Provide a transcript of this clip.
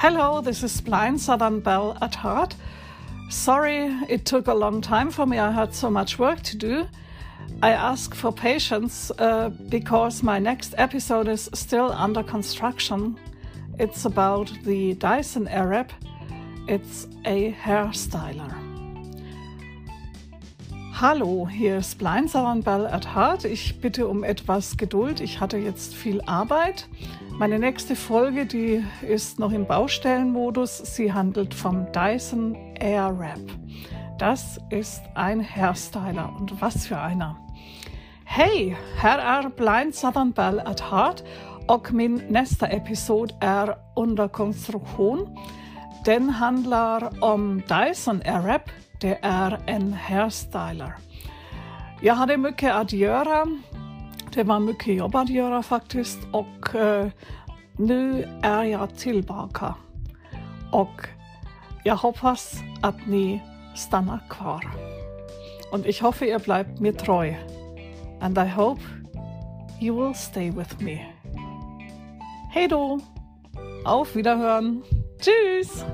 Hello, this is Blind Southern Belle at Heart. Sorry it took a long time for me, I had so much work to do. I ask for patience uh, because my next episode is still under construction. It's about the Dyson Airwrap. It's a hairstyler. Hallo, hier ist Blind Southern Belle at Heart. Ich bitte um etwas Geduld. Ich hatte jetzt viel Arbeit. Meine nächste Folge, die ist noch im Baustellenmodus. Sie handelt vom Dyson Airwrap. Das ist ein Hairstyler und was für einer. Hey, här är Blind Southern Bell at Heart och min nästa episod är under konstruktion. Den handlar om Dyson Airwrap. Det är en hairstyler. Jag hade mycket att göra det var mycket jobb att göra faktiskt och eh, nu är jag tillbaka. Och jag hoppas att ni stannar kvar. Und ich hoffe, ihr bleibt mir treu. And I hope you will stay with me. Hey du, auf Wiederhören. Tschüss.